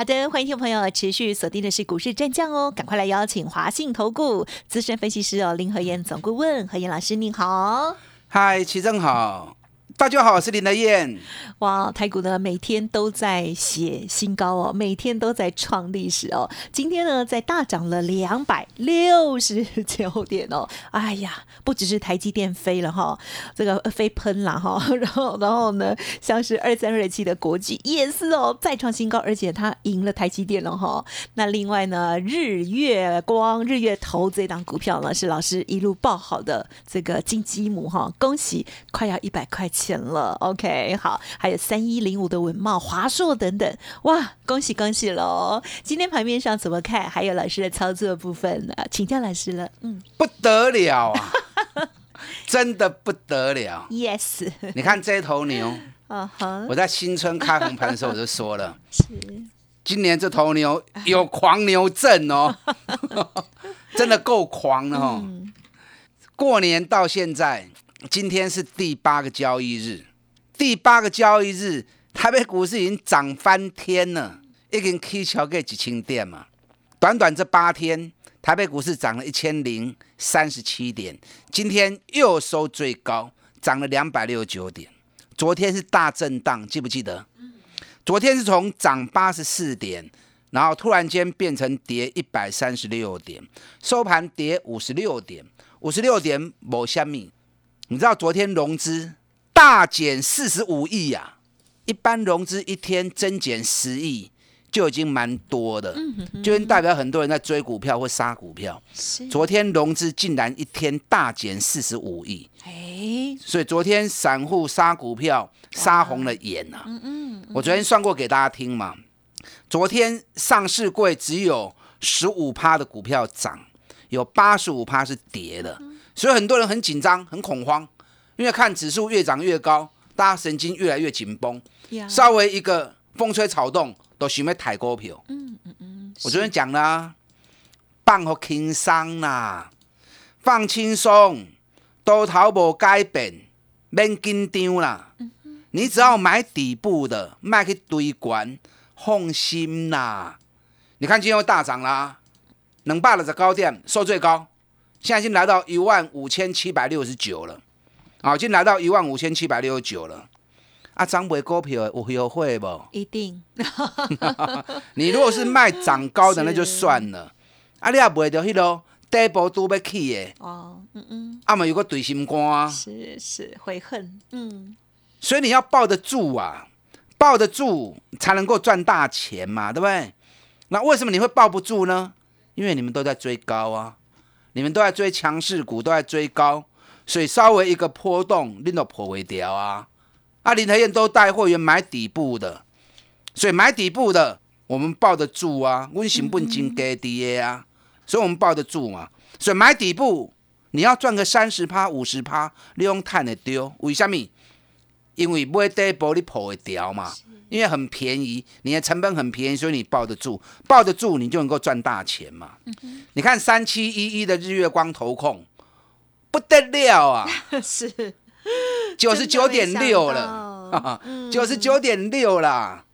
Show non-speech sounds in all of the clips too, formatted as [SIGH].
好的，欢迎听众朋友持续锁定的是股市战将哦，赶快来邀请华信投顾资深分析师哦林和燕总顾问何燕老师，您好。嗨，齐正好。大家好，我是林德燕。哇，台股呢每天都在写新高哦，每天都在创历史哦。今天呢，在大涨了两百六十九点哦。哎呀，不只是台积电飞了哈，这个飞喷了哈。[LAUGHS] 然后，然后呢，像是二三二七的国际也是哦，再创新高，而且它赢了台积电了哈。那另外呢，日月光、日月投这档股票呢，是老师一路爆好的这个金鸡母哈，恭喜快要一百块钱。钱了，OK，好，还有三一零五的文茂、华硕等等，哇，恭喜恭喜喽！今天盘面上怎么看？还有老师的操作部分呢？请教老师了，嗯，不得了啊，[LAUGHS] 真的不得了，[LAUGHS] Yes，你看这头牛，[LAUGHS] 我在新春开红盘的时候我就说了，是，今年这头牛有狂牛症哦，真的够狂了哦，过年到现在。今天是第八个交易日，第八个交易日，台北股市已经涨翻天了，已经 K 桥给几千点嘛。短短这八天，台北股市涨了一千零三十七点，今天又收最高，涨了两百六十九点。昨天是大震荡，记不记得？昨天是从涨八十四点，然后突然间变成跌一百三十六点，收盘跌五十六点，五十六点某虾米。你知道昨天融资大减四十五亿呀？一般融资一天增减十亿就已经蛮多的，就代表很多人在追股票或杀股票。昨天融资竟然一天大减四十五亿，哎，所以昨天散户杀股票杀红了眼呐。嗯嗯，我昨天算过给大家听嘛。昨天上市柜只有十五趴的股票涨，有八十五趴是跌的。所以很多人很紧张、很恐慌，因为看指数越涨越高，大家神经越来越紧绷，稍微一个风吹草动都想要抬股票。嗯嗯嗯，我昨天讲了，放好轻松啦，放轻松，多头无改变，免紧张啦。你只要买底部的，卖去堆管，放心啦。你看今天又大涨啦，能霸了的高点收最高。现在已经来到一万五千七百六十九了，啊，已经来到一万五千七百六十九了。啊，涨不股票有优惠不？一定。[LAUGHS] 你如果是卖涨高的，那就算了。啊，你也卖到迄落底部都要起的。哦，嗯嗯。啊嘛有个对心肝。是是，悔恨。嗯。所以你要抱得住啊，抱得住才能够赚大钱嘛，对不对？那为什么你会抱不住呢？因为你们都在追高啊。你们都在追强势股，都在追高，所以稍微一个波动，你都破尾掉啊！啊，林台燕都带会员买底部的，所以买底部的我们抱得住啊，温成本金给低啊，所以我们抱得住嘛。所以买底部，你要赚个三十趴、五十趴，你用碳的丢，为什么？因为买底部你破会掉嘛。因为很便宜，你的成本很便宜，所以你抱得住，抱得住你就能够赚大钱嘛。你看三七一一的日月光投控不得了啊，[LAUGHS] 是。九十九点六了，[LAUGHS] 九十九点六啦，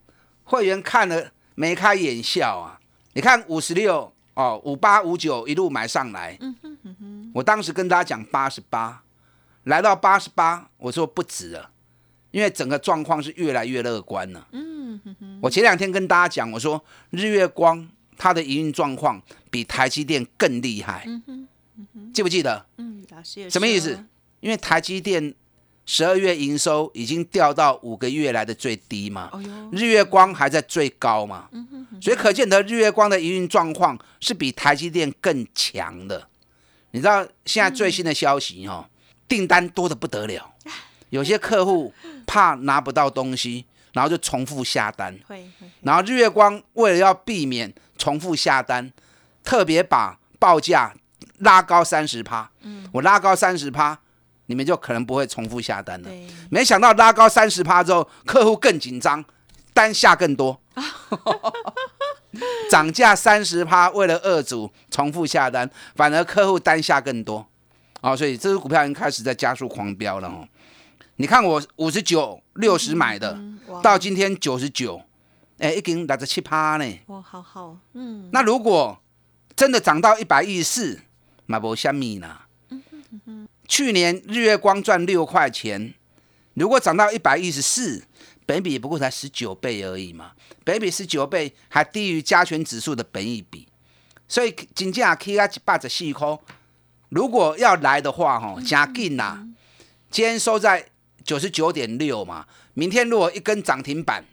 会员看了眉开眼笑啊。你看五十六哦，五八五九一路买上来，我当时跟大家讲八十八，来到八十八，我说不止了。因为整个状况是越来越乐观了。嗯，我前两天跟大家讲，我说日月光它的营运状况比台积电更厉害。嗯哼，记不记得？嗯，什么意思？因为台积电十二月营收已经掉到五个月来的最低嘛。日月光还在最高嘛。所以可见得日月光的营运状况是比台积电更强的。你知道现在最新的消息哦，订单多的不得了。[LAUGHS] 有些客户怕拿不到东西，然后就重复下单。然后日月光为了要避免重复下单，特别把报价拉高三十趴，嗯，我拉高三十趴，你们就可能不会重复下单了。没想到拉高三十趴之后，客户更紧张，单下更多。[LAUGHS] 涨价三十趴，为了二组重复下单，反而客户单下更多。哦，所以这只股票已经开始在加速狂飙了哦。你看我五十九、六十买的，到今天九十九，哎，已经六十七趴呢。哇，好好，嗯。那如果真的涨到一百一十四，买不虾米呢？去年日月光赚六块钱，如果涨到一百一十四，本比不过才十九倍而已嘛，本比十九倍还低于加权指数的本益比，所以金价 K 啊一百十四块，如果要来的话，吼，加劲呐，今天收在九十九点六嘛，明天如果一根涨停板，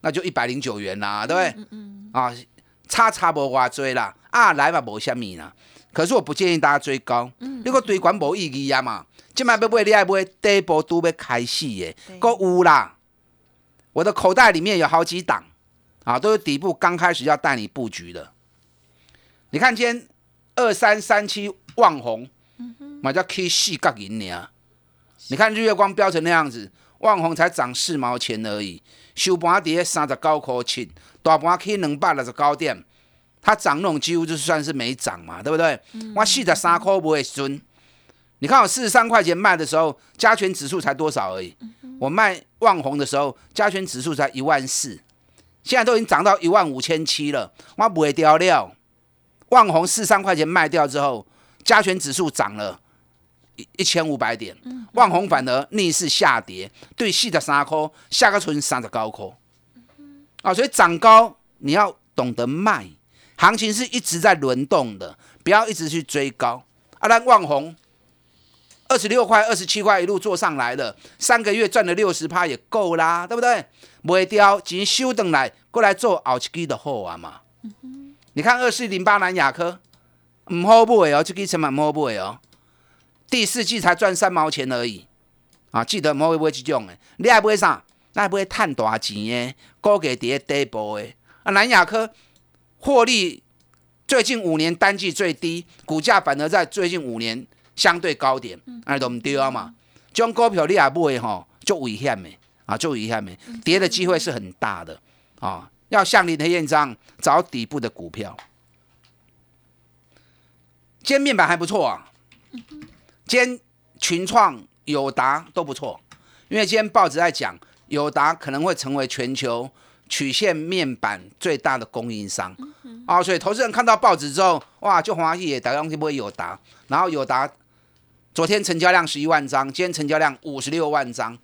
那就一百零九元啦，对不对？嗯嗯。啊，差差无偌追啦，啊来嘛无虾米啦。可是我不建议大家追高，你个追管无意义啊嘛。今摆要买，你爱买第一波都要开始的，够有啦。我的口袋里面有好几档啊，都是底部刚开始要带你布局的。你看今天二三三七旺红，买叫 K 四角银呢。你看日月光飙成那样子，旺红才涨四毛钱而已，收盘跌三十九块七，大盘去两百六十九点。它涨那种几乎就算是没涨嘛，对不对？我四十三块不会损。你看我四十三块钱卖的时候，加权指数才多少而已。我卖万红的时候，加权指数才一万四，现在都已经涨到一万五千七了。我不会掉料。万红四三块钱卖掉之后，加权指数涨了一一千五百点，万红反而逆势下跌，对四十三块下个存三十高块。啊，所以涨高你要懂得卖。行情是一直在轮动的，不要一直去追高。啊，那万红二十六块、二十七块一路做上来了，三个月赚了六十趴也够啦，对不对？卖掉，钱收等来过来做后期基的货啊嘛。你看二四零八南亚科，唔好买哦，这个千万唔好买哦。第四季才赚三毛钱而已啊！记得唔好买这种的，你爱买啥？爱买赚大钱的，高给跌底部的啊，南亚科。获利最近五年单季最低，股价反而在最近五年相对高点，哎，都唔对啊嘛！这种股票你也买吼，就危险的啊，就危险的，跌的机会是很大的啊！要像林的燕这样找底部的股票。今天面板还不错啊，今天群创、友达都不错，因为今天报纸在讲友达可能会成为全球。曲线面板最大的供应商。啊，所以投资人看到报纸之后，哇，就欢喜，打东西不会友达，然后友达昨天成交量十一万张，今天成交量五十六万张，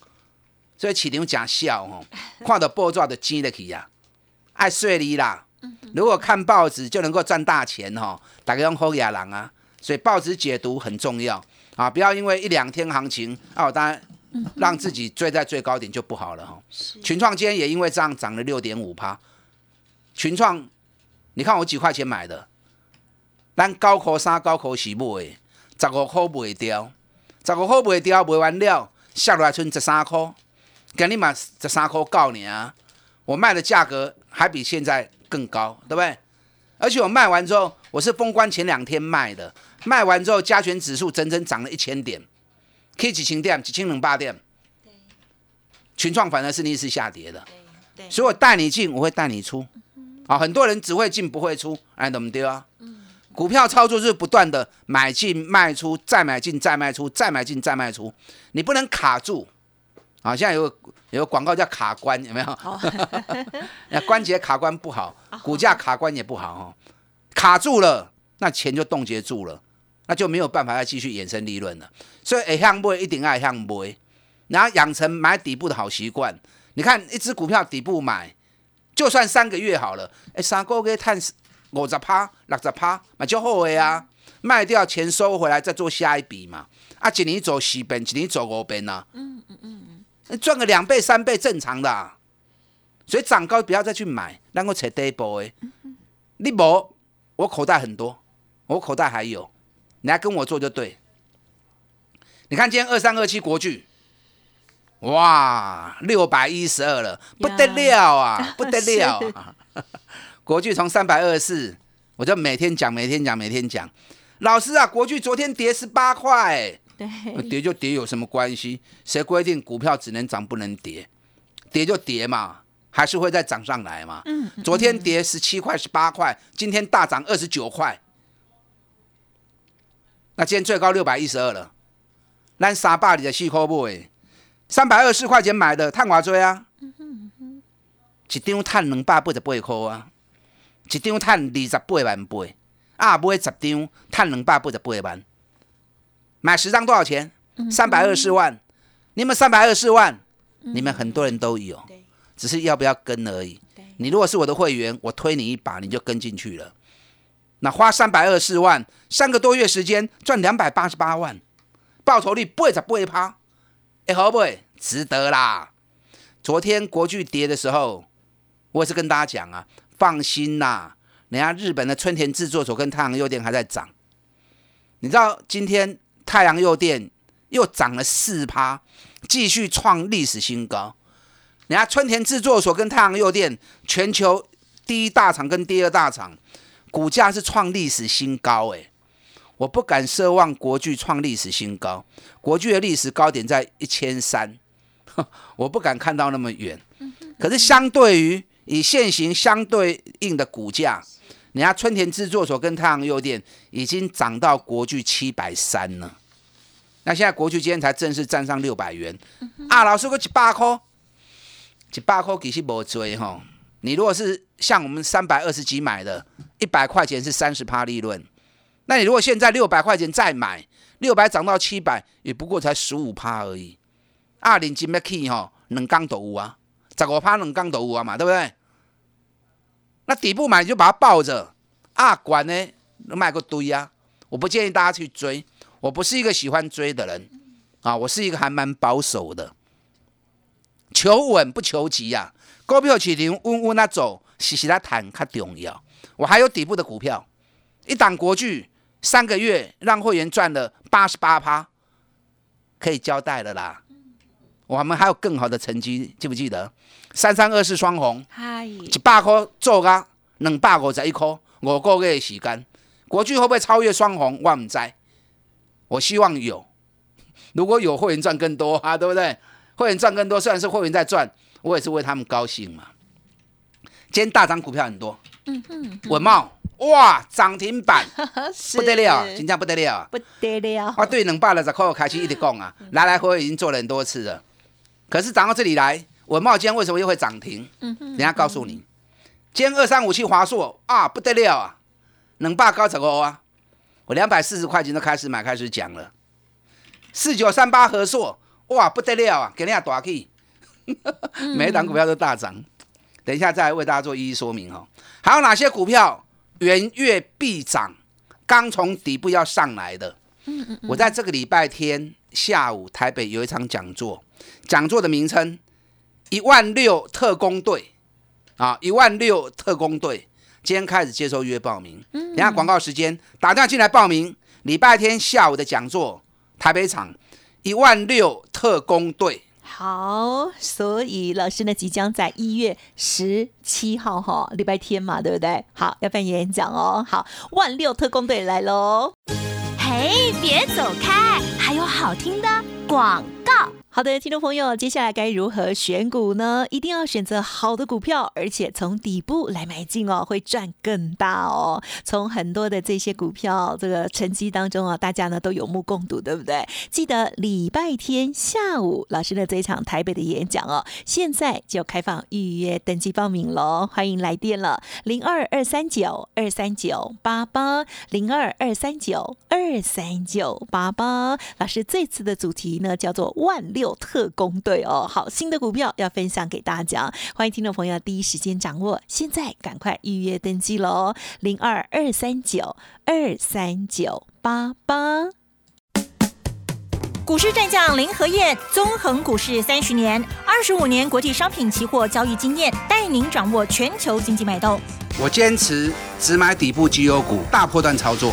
所以起牛假笑哦，看到报纸的钱的去呀，爱睡你啦。如果看报纸就能够赚大钱哈，大家用好野人啊，所以报纸解读很重要啊，不要因为一两天行情啊，当然。让自己追在最高点就不好了哈。群创今天也因为这样涨了六点五趴。群创，你看我几块钱买的，咱高科三高科四买，十五块卖掉，十五块卖掉卖完了，下来剩十三块，给你买十三块告你啊！我卖的价格还比现在更高，对不对？而且我卖完之后，我是封关前两天卖的，卖完之后加权指数整整涨了一千点。K 几千点，几千零八点，群创反而是逆势下跌的，所以我带你进，我会带你出，啊，很多人只会进不会出，哎，怎么丢啊？股票操作是不断的买进卖出，再买进再卖出，再买进再卖出，你不能卡住，啊，现在有有个广告叫卡关，有没有？[LAUGHS] 那关节卡关不好，股价卡关也不好哦，卡住了，那钱就冻结住了。那就没有办法再继续衍生利润了，所以向买一定爱向买，然后养成买底部的好习惯。你看一只股票底部买，就算三个月好了，哎，三个月探五十趴、六十趴，那就好的啊。卖掉钱收回来再做下一笔嘛。啊，一年走四遍，一年走五遍呐。嗯嗯嗯嗯，赚个两倍三倍正常的。所以涨高不要再去买，让我扯底部的。你无，我口袋很多，我口袋还有。你来跟我做就对。你看今天二三二七国巨，哇，六百一十二了，不得了啊，不得了啊！[LAUGHS] [LAUGHS] 国巨从三百二十四，我就每天讲，每天讲，每天讲。老师啊，国巨昨天跌十八块，对，跌就跌有什么关系？谁规定股票只能涨不能跌？跌就跌嘛，还是会再涨上来嘛。嗯，昨天跌十七块、十八块，今天大涨二十九块，那今天最高六百一十二了。咱三百二十四块买，三百二十四块钱买的，探偌多啊？一张赚两百八十八块啊，一张赚二十八万八，啊买十张赚两百八十八万，买十张多少钱？三百二十四万。你们三百二十四万，你们很多人都有，只是要不要跟而已。你如果是我的会员，我推你一把，你就跟进去了。那花三百二十四万，三个多月时间赚两百八十八万。报酬率八十八趴，哎，好不会值得啦。昨天国巨跌的时候，我也是跟大家讲啊，放心啦，人家日本的春田制作所跟太阳诱电还在涨。你知道今天太阳诱电又涨了四趴，继续创历史新高。你看春田制作所跟太阳诱电全球第一大厂跟第二大厂，股价是创历史新高，哎。我不敢奢望国巨创历史新高，国巨的历史高点在一千三，[LAUGHS] 我不敢看到那么远。可是相对于以现行相对应的股价，人家春田制作所跟太阳诱电已经涨到国巨七百三了。那现在国巨今天才正式站上六百元啊！老师，我一百块，一百块其实无追哈。你如果是像我们三百二十几买的，一百块钱是三十趴利润。那你如果现在六百块钱再买，六百涨到七百，也不过才十五趴而已。二零金要起吼，两缸都有啊，十五趴两缸都有啊嘛，对不对？那底部买就把它抱着，啊，管呢，卖个堆啊。我不建议大家去追，我不是一个喜欢追的人啊，我是一个还蛮保守的，求稳不求急呀。股票市场稳稳啊走，实实在谈较重要。我还有底部的股票，一档国巨。三个月让会员赚了八十八趴，可以交代了啦。我们还有更好的成绩，记不记得？三三二四双红，一百块做啊，两百五十一块，五个月的时间，国巨会不会超越双红？我唔知，我希望有。如果有会员赚更多啊，[LAUGHS] 对不对？会员赚更多，虽然是会员在赚，我也是为他们高兴嘛。今天大涨股票很多，嗯哼，稳茂。哇，涨停板 [LAUGHS] 不得了，真正不得了，不得了！我对两百二十块开始一直讲啊，来来回回已经做了很多次了。可是涨到这里来，文茂今天为什么又会涨停？嗯哼，等下告诉你。今天二三五七华硕啊，不得了啊，能霸高十五啊，我两百四十块钱都开始买，开始讲了。四九三八合硕，哇，不得了啊，给人家大去，每一档股票都大涨。等一下再为大家做一一说明哦。还有哪些股票？元月必涨，刚从底部要上来的。我在这个礼拜天下午台北有一场讲座，讲座的名称一万六特工队啊，一万六特工队，今天开始接受约报名。嗯等下广告时间，打电话进来报名。礼拜天下午的讲座，台北场一万六特工队。好，所以老师呢即将在一月十七号哈，礼拜天嘛，对不对？好，要办演讲哦。好，万六特工队来喽！嘿，别走开，还有好听的广告。好的，听众朋友，接下来该如何选股呢？一定要选择好的股票，而且从底部来买进哦，会赚更大哦。从很多的这些股票这个成绩当中啊，大家呢都有目共睹，对不对？记得礼拜天下午老师的这一场台北的演讲哦，现在就开放预约登记报名喽，欢迎来电了，零二二三九二三九八八零二二三九二三九八八。老师这次的主题呢叫做万六。有特工队哦，好，新的股票要分享给大家，欢迎听众朋友第一时间掌握，现在赶快预约登记喽，零二二三九二三九八八。股市战将林和燕，纵横股市三十年，二十五年国际商品期货交易经验，带您掌握全球经济脉动。我坚持只买底部绩优股，大波段操作。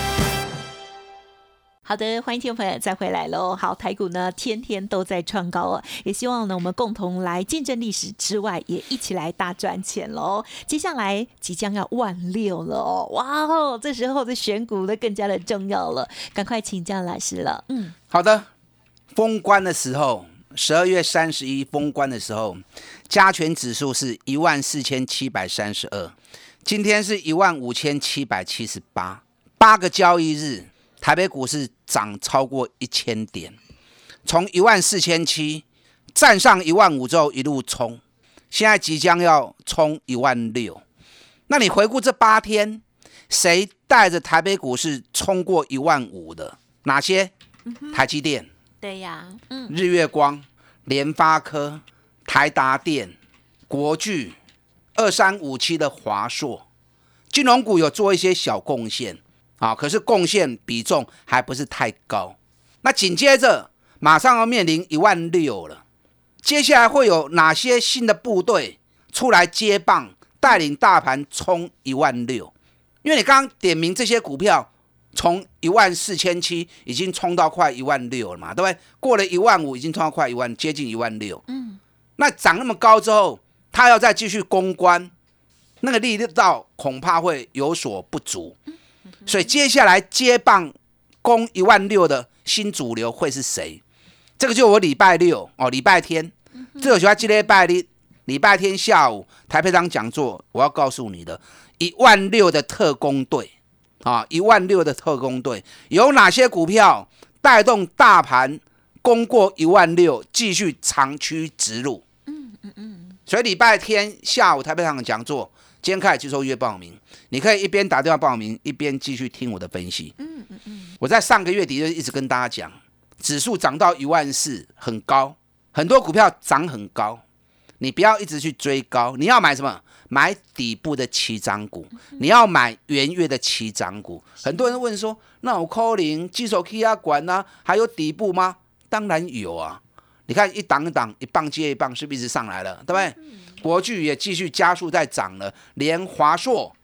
好的，欢迎听众朋友再回来喽。好，台股呢天天都在创高哦，也希望呢我们共同来见证历史之外，也一起来大赚钱喽。接下来即将要万六了哦，哇哦，这时候的选股呢更加的重要了，赶快请教老师了。嗯，好的，封关的时候，十二月三十一封关的时候，加权指数是一万四千七百三十二，今天是一万五千七百七十八，八个交易日。台北股市涨超过一千点，从一万四千七站上一万五之后一路冲，现在即将要冲一万六。那你回顾这八天，谁带着台北股市冲过一万五的？哪些？台积电。对呀，嗯。日月光、联发科、台达电、国巨、二三五七的华硕，金融股有做一些小贡献。啊，可是贡献比重还不是太高。那紧接着马上要面临一万六了，接下来会有哪些新的部队出来接棒，带领大盘冲一万六？因为你刚刚点名这些股票，从一万四千七已经冲到快一万六了嘛，对不对？过了一万五，已经冲到快一万，接近一万六。嗯，那涨那么高之后，他要再继续攻关，那个力道恐怕会有所不足。所以接下来接棒攻一万六的新主流会是谁？这个就我礼拜六哦，礼拜天，这个喜欢今天拜礼礼拜天下午台北场讲座，我要告诉你的，一万六的特工队啊，一万六的特工队有哪些股票带动大盘攻过一万六，继续长驱直入？嗯嗯嗯。所以礼拜天下午台北场讲座。今天开始接受约报名，你可以一边打电话报名，一边继续听我的分析。嗯嗯嗯。我在上个月底就一直跟大家讲，指数涨到一万四很高，很多股票涨很高，你不要一直去追高，你要买什么？买底部的起涨股，你要买元月的起涨股。很多人问说，那我 calling 基手 K 啊管呢？还有底部吗？当然有啊。你看一档一档，一棒接一棒，是不是一直上来了？对不对？国巨也继续加速在涨了，连华硕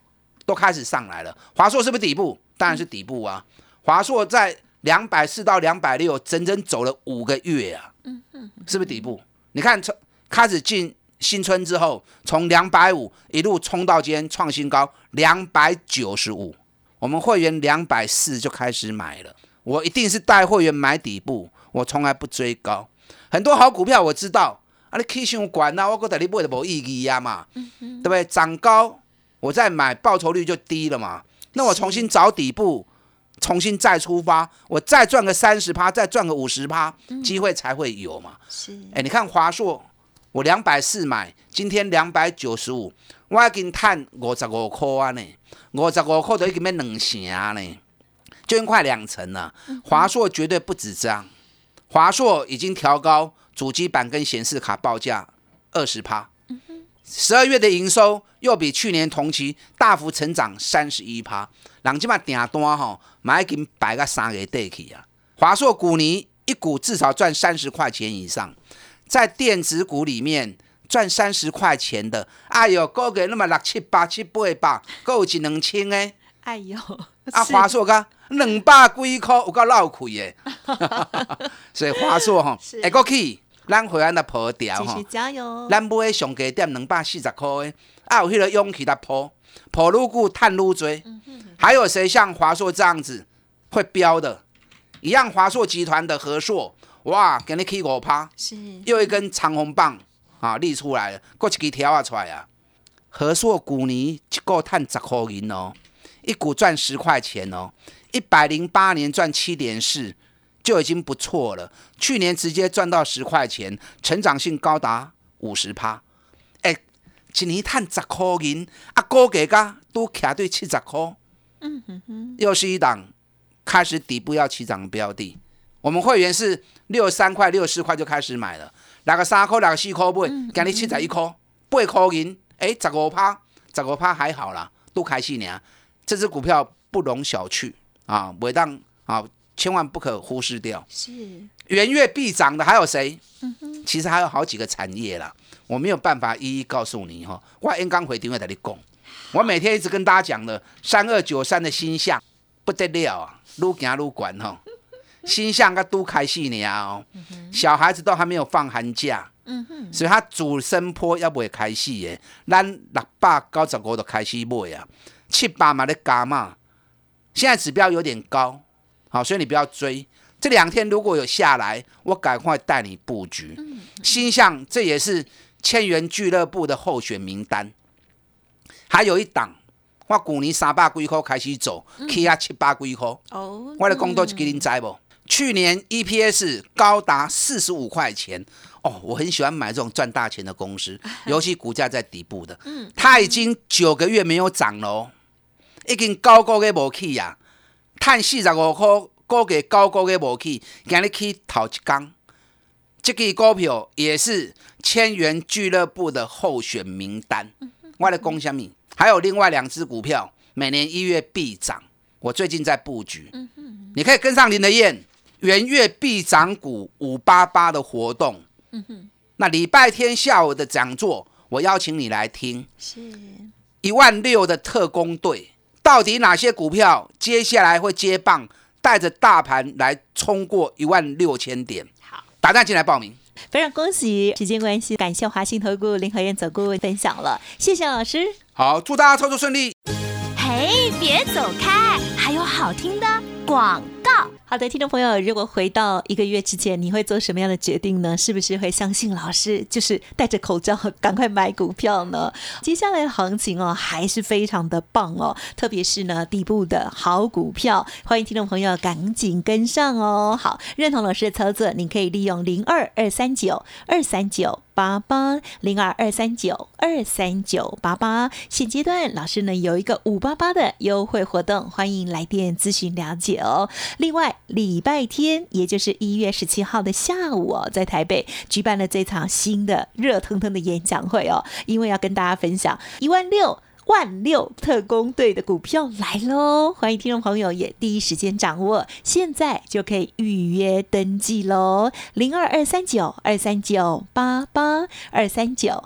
都开始上来了。华硕是不是底部？当然是底部啊！华硕在两百四到两百六，整整走了五个月啊！嗯嗯，是不是底部？你看从开始进新春之后，从两百五一路冲到今天创新高两百九十五，我们会员两百四就开始买了。我一定是带会员买底部，我从来不追高。很多好股票我知道，啊，你 K 线管啊，我觉得你买的无意义呀嘛，对不对？涨高我再买，报酬率就低了嘛。那我重新找底部，重新再出发，我再赚个三十趴，再赚个五十趴，机会才会有嘛。是，哎，你看华硕，我两百四买，今天两百九十五，我已经赚五十五块啊呢，五十五块都已经变两成呢，就快两成了。华硕绝对不止这样。华硕已经调高主机板跟显示卡报价二十趴，十二月的营收又比去年同期大幅成长三十一趴。人即嘛订单吼，买已经摆个三个地去啊。华硕股尼一股至少赚三十块钱以上，在电子股里面赚三十块钱的，哎呦，个个那么六七八七八百，够一两千诶。哎呦，啊华硕噶。两百几块有够闹亏诶，[LAUGHS] 所以华硕吼，[LAUGHS] 会过去，咱会安来破掉吼，加油！咱买上价点两百四十块的，啊有迄个勇气来破，破愈久探愈多。还有谁像华硕这样子会标的？一样华硕集团的和硕，哇，给你起五趴，是又一根长红棒啊立出来了，过一支条啊出来啊！和硕股年一个探十块银哦，一股赚十块钱哦。一百零八年赚七点四就已经不错了，去年直接赚到十块钱，成长性高达五十趴。哎，一年赚十块银，啊，高价噶都卡对七十块。嗯哼哼，又是一档开始底部要起涨标的。我们会员是六十三块、六十四块就开始买了，两个三块、两个四块买，今日七十一块，八块银，哎，十五趴，十五趴还好啦，都开心呢。这只股票不容小觑。啊，每当啊，千万不可忽视掉。是。元月必涨的还有谁？嗯哼，其实还有好几个产业啦，我没有办法一一告诉你哈。我应刚回电话在你讲，我每天一直跟大家讲的三二九三的星象不得了啊，愈行愈管哈。新向个都开戏呢哦，小孩子都还没有放寒假，嗯哼，所以他主升坡要不会开戏耶，咱六百九十五都开始买啊，七八嘛的加嘛，现在指标有点高，好，所以你不要追。这两天如果有下来，我赶快带你布局。新向这也是千元俱乐部的候选名单，还有一档。我去年三百几块开始走，起啊七八几块。哦，我的工作就给您知不？去年 EPS 高达四十五块钱。哦，我很喜欢买这种赚大钱的公司，[LAUGHS] 尤其股价在底部的。嗯，它已经九个月没有涨了，已经高高的无去呀，碳四十五块，高价高高的无去，今日去头一缸。这个股票也是千元俱乐部的候选名单。我的公虾米。还有另外两只股票，每年一月必涨。我最近在布局，你可以跟上林德燕元月必涨股五八八的活动。那礼拜天下午的讲座，我邀请你来听。是一万六的特工队，到底哪些股票接下来会接棒，带着大盘来冲过一万六千点？好，打电进来报名。非常恭喜！时间关系，感谢华信投顾林和燕总顾问分享了，谢谢老师。好，祝大家操作顺利。嘿，别走开，还有好听的广。好的，听众朋友，如果回到一个月之前，你会做什么样的决定呢？是不是会相信老师，就是戴着口罩赶快买股票呢？[LAUGHS] 接下来的行情哦，还是非常的棒哦，特别是呢底部的好股票，欢迎听众朋友赶紧跟上哦。好，认同老师的操作，你可以利用零二二三九二三九。八八零二二三九二三九八八，现阶段老师呢有一个五八八的优惠活动，欢迎来电咨询了解哦。另外，礼拜天也就是一月十七号的下午哦，在台北举办了这场新的热腾腾的演讲会哦，因为要跟大家分享一万六。万六特工队的股票来喽！欢迎听众朋友也第一时间掌握，现在就可以预约登记喽。零二二三九二三九八八二三九